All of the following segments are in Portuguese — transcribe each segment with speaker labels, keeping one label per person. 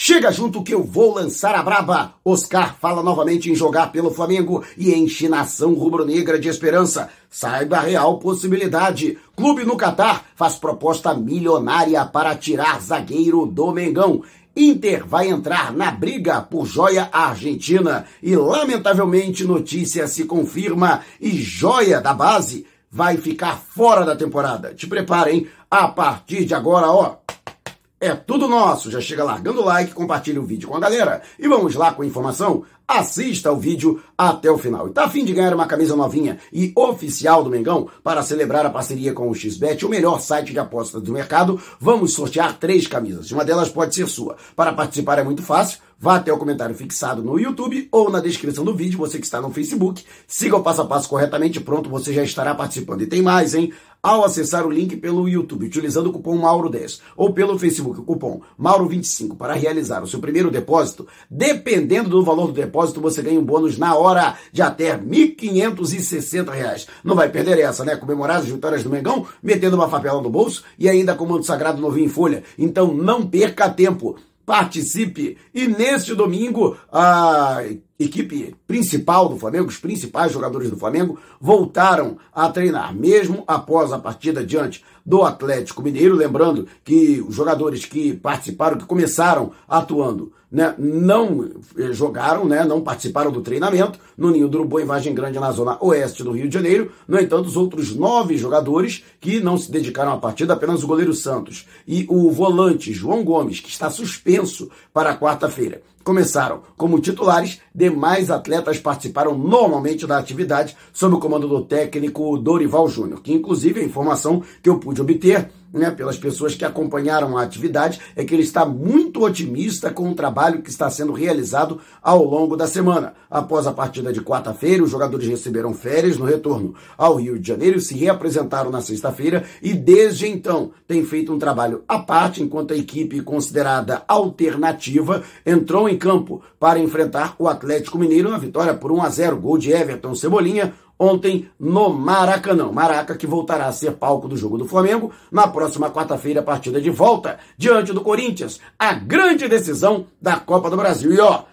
Speaker 1: Chega junto que eu vou lançar a braba. Oscar fala novamente em jogar pelo Flamengo e enche nação rubro-negra de esperança. Saiba a real possibilidade. Clube no Catar faz proposta milionária para tirar zagueiro do Mengão. Inter vai entrar na briga por joia argentina e, lamentavelmente, notícia se confirma e joia da base vai ficar fora da temporada. Te preparem, a partir de agora, ó. É tudo nosso. Já chega largando o like, compartilha o vídeo com a galera. E vamos lá com a informação? Assista o vídeo até o final. E tá afim de ganhar uma camisa novinha e oficial do Mengão para celebrar a parceria com o XBET, o melhor site de apostas do mercado? Vamos sortear três camisas. Uma delas pode ser sua. Para participar é muito fácil. Vá até o comentário fixado no YouTube ou na descrição do vídeo, você que está no Facebook. Siga o passo a passo corretamente, pronto, você já estará participando. E tem mais, hein? Ao acessar o link pelo YouTube, utilizando o cupom Mauro10 ou pelo Facebook, o cupom Mauro25 para realizar o seu primeiro depósito, dependendo do valor do depósito, você ganha um bônus na hora de até R$ 1.560. Não vai perder essa, né? Comemorar as vitórias do Mengão, metendo uma favela no bolso e ainda com o manto sagrado novinho em folha. Então não perca tempo participe. E neste domingo, a equipe principal do Flamengo, os principais jogadores do Flamengo, voltaram a treinar, mesmo após a partida diante do Atlético Mineiro. Lembrando que os jogadores que participaram, que começaram atuando, né, não eh, jogaram, né, não participaram do treinamento no Ninho do Urubu, em Vargem Grande, na zona oeste do Rio de Janeiro. No entanto, os outros nove jogadores que não se dedicaram à partida, apenas o goleiro Santos e o volante João Gomes, que está suspenso para quarta-feira começaram como titulares, demais atletas participaram normalmente da atividade sob o comando do técnico Dorival Júnior, que inclusive a informação que eu pude obter né, pelas pessoas que acompanharam a atividade, é que ele está muito otimista com o trabalho que está sendo realizado ao longo da semana. Após a partida de quarta-feira, os jogadores receberam férias no retorno ao Rio de Janeiro, se reapresentaram na sexta-feira e desde então tem feito um trabalho à parte, enquanto a equipe considerada alternativa entrou em campo para enfrentar o Atlético Mineiro na vitória por 1 a 0, gol de Everton Cebolinha, ontem no Maracanã. Maraca que voltará a ser palco do jogo do Flamengo na próxima quarta-feira, partida de volta diante do Corinthians. A grande decisão da Copa do Brasil. E ó,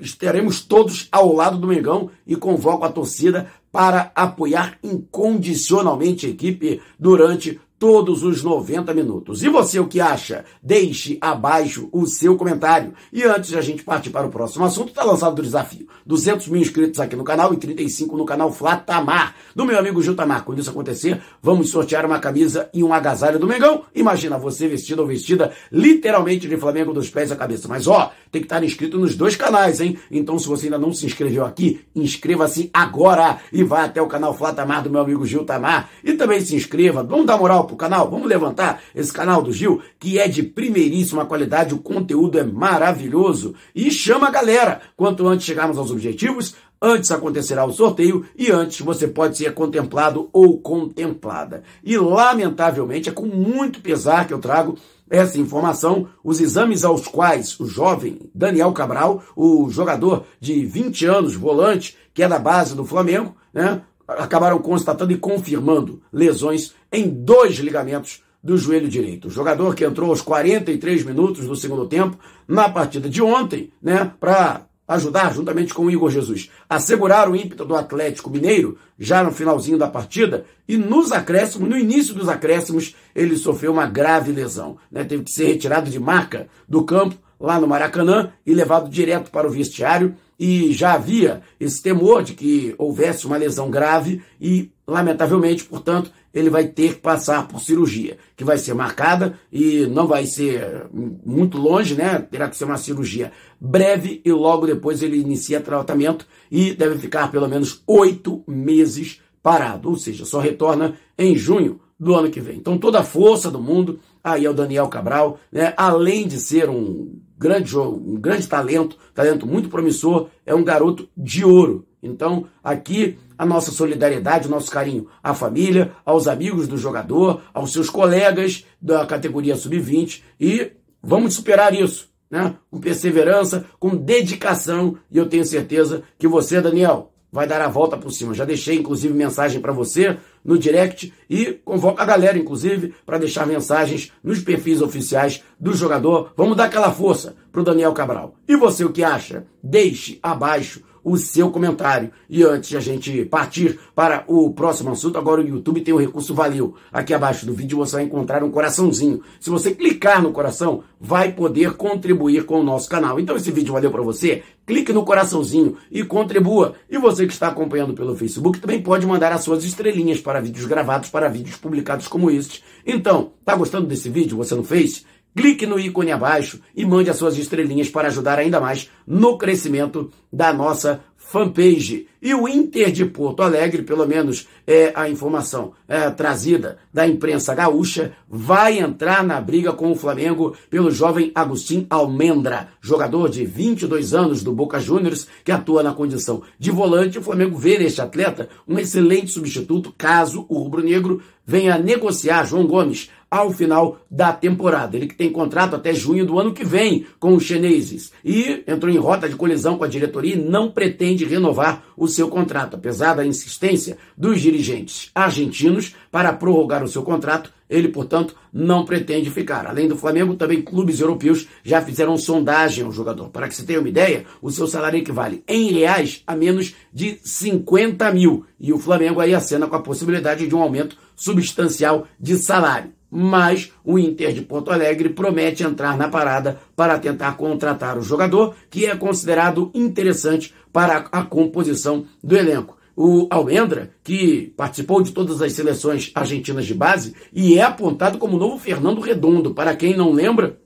Speaker 1: estaremos todos ao lado do Mengão e convoco a torcida para apoiar incondicionalmente a equipe durante todos os 90 minutos. E você o que acha? Deixe abaixo o seu comentário. E antes de a gente partir para o próximo assunto, está lançado o desafio. 200 mil inscritos aqui no canal e 35 no canal Flatamar, do meu amigo Jutamar. Quando isso acontecer, vamos sortear uma camisa e um agasalho do Mengão. Imagina você vestido ou vestida literalmente de Flamengo dos pés à cabeça. Mas ó, tem que estar inscrito nos dois canais, hein? Então se você ainda não se inscreveu aqui, inscreva-se agora e vá até o canal Flatamar do meu amigo Gil Tamar. E também se inscreva, vamos dar moral pro canal, vamos levantar esse canal do Gil, que é de primeiríssima qualidade, o conteúdo é maravilhoso e chama a galera. Quanto antes chegarmos aos objetivos, antes acontecerá o sorteio e antes você pode ser contemplado ou contemplada. E lamentavelmente é com muito pesar que eu trago essa informação, os exames aos quais o jovem Daniel Cabral, o jogador de 20 anos, volante, que é da base do Flamengo, né, acabaram constatando e confirmando lesões em dois ligamentos do joelho direito. O jogador que entrou aos 43 minutos do segundo tempo na partida de ontem, né, para ajudar, juntamente com o Igor Jesus, a segurar o ímpeto do Atlético Mineiro, já no finalzinho da partida, e nos acréscimos, no início dos acréscimos, ele sofreu uma grave lesão. Né? Teve que ser retirado de marca do campo, lá no Maracanã, e levado direto para o vestiário, e já havia esse temor de que houvesse uma lesão grave e, lamentavelmente, portanto, ele vai ter que passar por cirurgia, que vai ser marcada e não vai ser muito longe, né? Terá que ser uma cirurgia breve e logo depois ele inicia tratamento e deve ficar pelo menos oito meses parado, ou seja, só retorna em junho do ano que vem. Então toda a força do mundo aí é o Daniel Cabral, né? Além de ser um grande um grande talento, talento muito promissor, é um garoto de ouro. Então, aqui a nossa solidariedade, o nosso carinho à família, aos amigos do jogador, aos seus colegas da categoria sub-20 e vamos superar isso, né? Com perseverança, com dedicação e eu tenho certeza que você, Daniel, vai dar a volta por cima. Já deixei, inclusive, mensagem para você no direct e convoco a galera, inclusive, para deixar mensagens nos perfis oficiais do jogador. Vamos dar aquela força pro Daniel Cabral. E você o que acha? Deixe abaixo o seu comentário. E antes de a gente partir para o próximo assunto, agora o YouTube tem o recurso Valeu. Aqui abaixo do vídeo você vai encontrar um coraçãozinho. Se você clicar no coração, vai poder contribuir com o nosso canal. Então esse vídeo valeu para você? Clique no coraçãozinho e contribua. E você que está acompanhando pelo Facebook também pode mandar as suas estrelinhas para vídeos gravados, para vídeos publicados como este. Então, tá gostando desse vídeo? Você não fez? Clique no ícone abaixo e mande as suas estrelinhas para ajudar ainda mais no crescimento da nossa fanpage. E o Inter de Porto Alegre, pelo menos é a informação é, trazida da imprensa gaúcha, vai entrar na briga com o Flamengo pelo jovem Agustin Almendra, jogador de 22 anos do Boca Juniors, que atua na condição de volante. O Flamengo vê neste atleta um excelente substituto caso o rubro-negro venha negociar João Gomes ao final da temporada. Ele que tem contrato até junho do ano que vem com os chineses e entrou em rota de colisão com a diretoria e não pretende renovar o seu contrato, apesar da insistência dos dirigentes argentinos para prorrogar o seu contrato. Ele, portanto, não pretende ficar. Além do Flamengo, também clubes europeus já fizeram sondagem ao jogador. Para que você tenha uma ideia, o seu salário equivale em reais a menos de 50 mil. E o Flamengo aí acena com a possibilidade de um aumento substancial de salário mas o Inter de Porto Alegre promete entrar na parada para tentar contratar o jogador, que é considerado interessante para a composição do elenco. O Almendra, que participou de todas as seleções argentinas de base e é apontado como o novo Fernando Redondo. Para quem não lembra,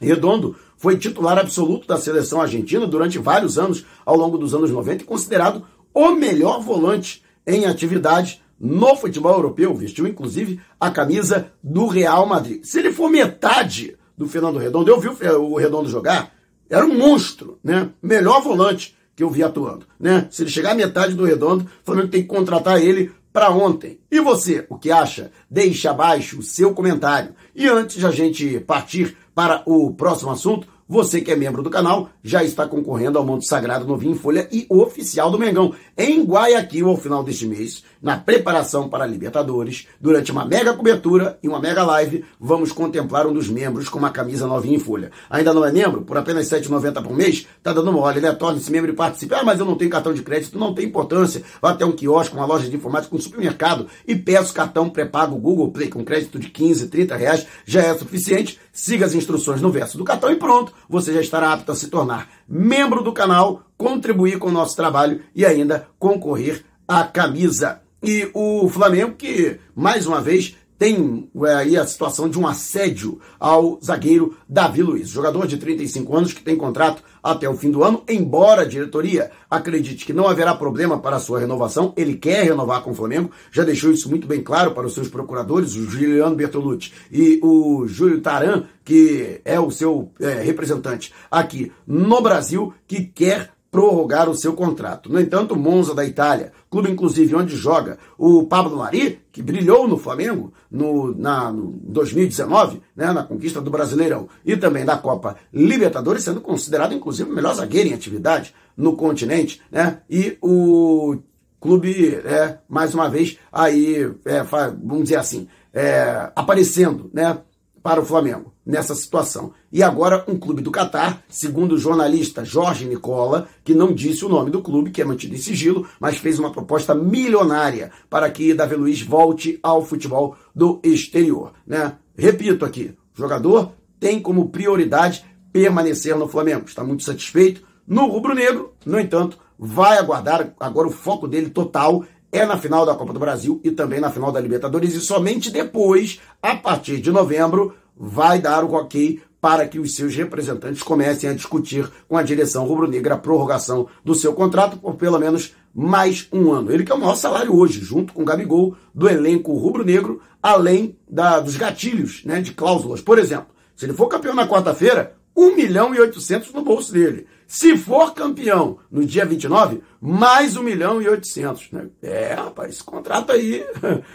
Speaker 1: Redondo foi titular absoluto da seleção argentina durante vários anos, ao longo dos anos 90, e considerado o melhor volante em atividade no futebol europeu, vestiu inclusive a camisa do Real Madrid. Se ele for metade do Fernando Redondo, eu vi o Redondo jogar, era um monstro, né? Melhor volante que eu vi atuando, né? Se ele chegar à metade do Redondo, o Flamengo tem que contratar ele para ontem. E você, o que acha? Deixe abaixo o seu comentário. E antes de a gente partir para o próximo assunto, você que é membro do canal já está concorrendo ao Monte Sagrado Novinho em Folha e oficial do Mengão em Guayaquil ao final deste mês, na preparação para a Libertadores. Durante uma mega cobertura e uma mega live, vamos contemplar um dos membros com uma camisa novinha em folha. Ainda não é membro? Por apenas R$ 7,90 por mês? Tá dando mole, né? Torne-se membro e participe. Ah, mas eu não tenho cartão de crédito. Não tem importância. Vá até um quiosque, uma loja de informática, um supermercado e peça o cartão pré-pago Google Play com crédito de 15, 30 reais. Já é suficiente. Siga as instruções no verso do cartão e pronto você já estará apto a se tornar membro do canal, contribuir com o nosso trabalho e ainda concorrer à camisa. E o Flamengo, que mais uma vez tem é, aí a situação de um assédio ao zagueiro Davi Luiz, jogador de 35 anos que tem contrato até o fim do ano, embora a diretoria acredite que não haverá problema para a sua renovação, ele quer renovar com o Flamengo, já deixou isso muito bem claro para os seus procuradores, o Juliano Bertolucci e o Júlio Taran, que é o seu é, representante aqui no Brasil, que quer prorrogar o seu contrato. No entanto, Monza da Itália, clube inclusive onde joga o Pablo Mari, que brilhou no Flamengo no, na, no 2019, né, na conquista do Brasileirão e também da Copa Libertadores, sendo considerado inclusive o melhor zagueiro em atividade no continente, né, e o clube, é, mais uma vez, aí, é, vamos dizer assim, é, aparecendo, né, para o Flamengo nessa situação. E agora um clube do Catar, segundo o jornalista Jorge Nicola, que não disse o nome do clube, que é mantido em sigilo, mas fez uma proposta milionária para que Davi Luiz volte ao futebol do exterior. Né? Repito aqui, o jogador tem como prioridade permanecer no Flamengo. Está muito satisfeito no rubro-negro, no entanto, vai aguardar agora o foco dele total é na final da Copa do Brasil e também na final da Libertadores e somente depois, a partir de novembro, vai dar o ok para que os seus representantes comecem a discutir com a direção rubro-negra a prorrogação do seu contrato por pelo menos mais um ano. Ele que é o maior salário hoje, junto com o Gabigol, do elenco rubro-negro, além da, dos gatilhos né, de cláusulas. Por exemplo, se ele for campeão na quarta-feira, 1 milhão e 800 no bolso dele. Se for campeão no dia 29, mais 1 milhão e 800. Né? É, rapaz, esse contrato aí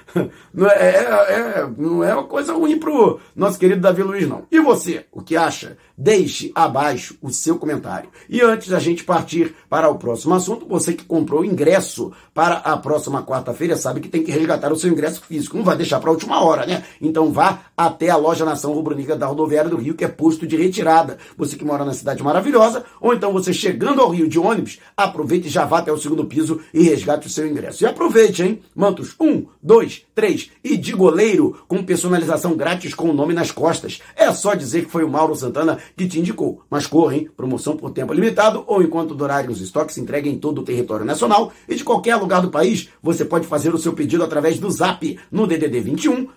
Speaker 1: não é, é, é, não é uma coisa ruim pro nosso querido Davi Luiz, não. E você, o que acha? Deixe abaixo o seu comentário. E antes da gente partir para o próximo assunto, você que comprou ingresso para a próxima quarta-feira sabe que tem que resgatar o seu ingresso físico. Não vai deixar para a última hora, né? Então vá até a loja Nação Rubro-Negra da Rodoviária do Rio, que é posto de retirada. Você que mora na cidade maravilhosa, ou então você chegando ao Rio de ônibus, aproveite e já vá até o segundo piso e resgate o seu ingresso. E aproveite, hein? Mantos 1, 2, 3 e de goleiro com personalização grátis com o nome nas costas. É só dizer que foi o Mauro Santana que te indicou. Mas corre, hein? Promoção por tempo limitado ou enquanto durarem os estoques entregue em todo o território nacional e de qualquer lugar do país. Você pode fazer o seu pedido através do Zap no DDD 21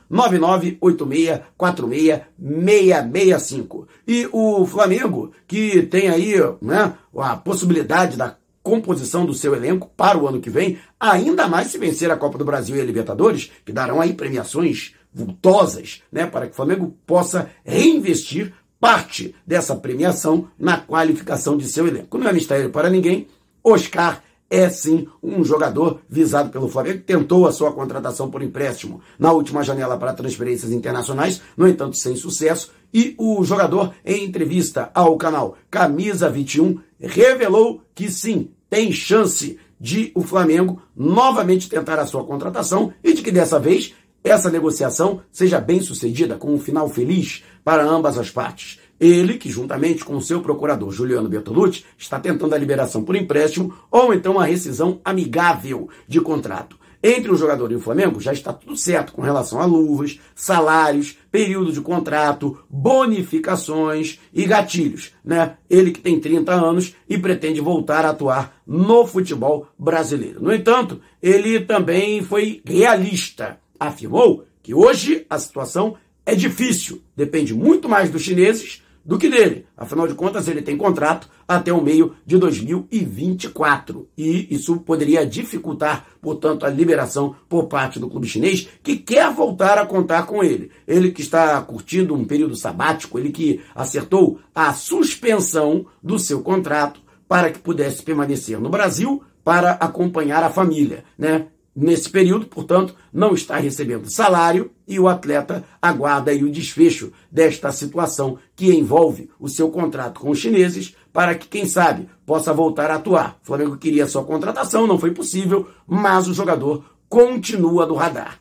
Speaker 1: 665. E o Flamengo, que tem aí, né, a possibilidade da composição do seu elenco para o ano que vem, ainda mais se vencer a Copa do Brasil e a Libertadores, que darão aí premiações vultosas, né, para que o Flamengo possa reinvestir parte dessa premiação na qualificação de seu elenco. Não é mistério para ninguém, Oscar é sim um jogador visado pelo Flamengo, tentou a sua contratação por empréstimo na última janela para transferências internacionais, no entanto sem sucesso, e o jogador, em entrevista ao canal Camisa 21, revelou que sim, tem chance de o Flamengo novamente tentar a sua contratação e de que dessa vez essa negociação seja bem sucedida, com um final feliz para ambas as partes. Ele, que juntamente com o seu procurador Juliano Bertolucci, está tentando a liberação por empréstimo ou então a rescisão amigável de contrato. Entre o jogador e o Flamengo já está tudo certo com relação a luvas, salários, período de contrato, bonificações e gatilhos, né? Ele que tem 30 anos e pretende voltar a atuar no futebol brasileiro. No entanto, ele também foi realista. Afirmou que hoje a situação é difícil, depende muito mais dos chineses do que dele. Afinal de contas, ele tem contrato até o meio de 2024. E isso poderia dificultar, portanto, a liberação por parte do clube chinês, que quer voltar a contar com ele. Ele que está curtindo um período sabático, ele que acertou a suspensão do seu contrato para que pudesse permanecer no Brasil para acompanhar a família, né? Nesse período, portanto, não está recebendo salário e o atleta aguarda o desfecho desta situação que envolve o seu contrato com os chineses para que, quem sabe, possa voltar a atuar. O Flamengo queria sua contratação, não foi possível, mas o jogador continua no radar.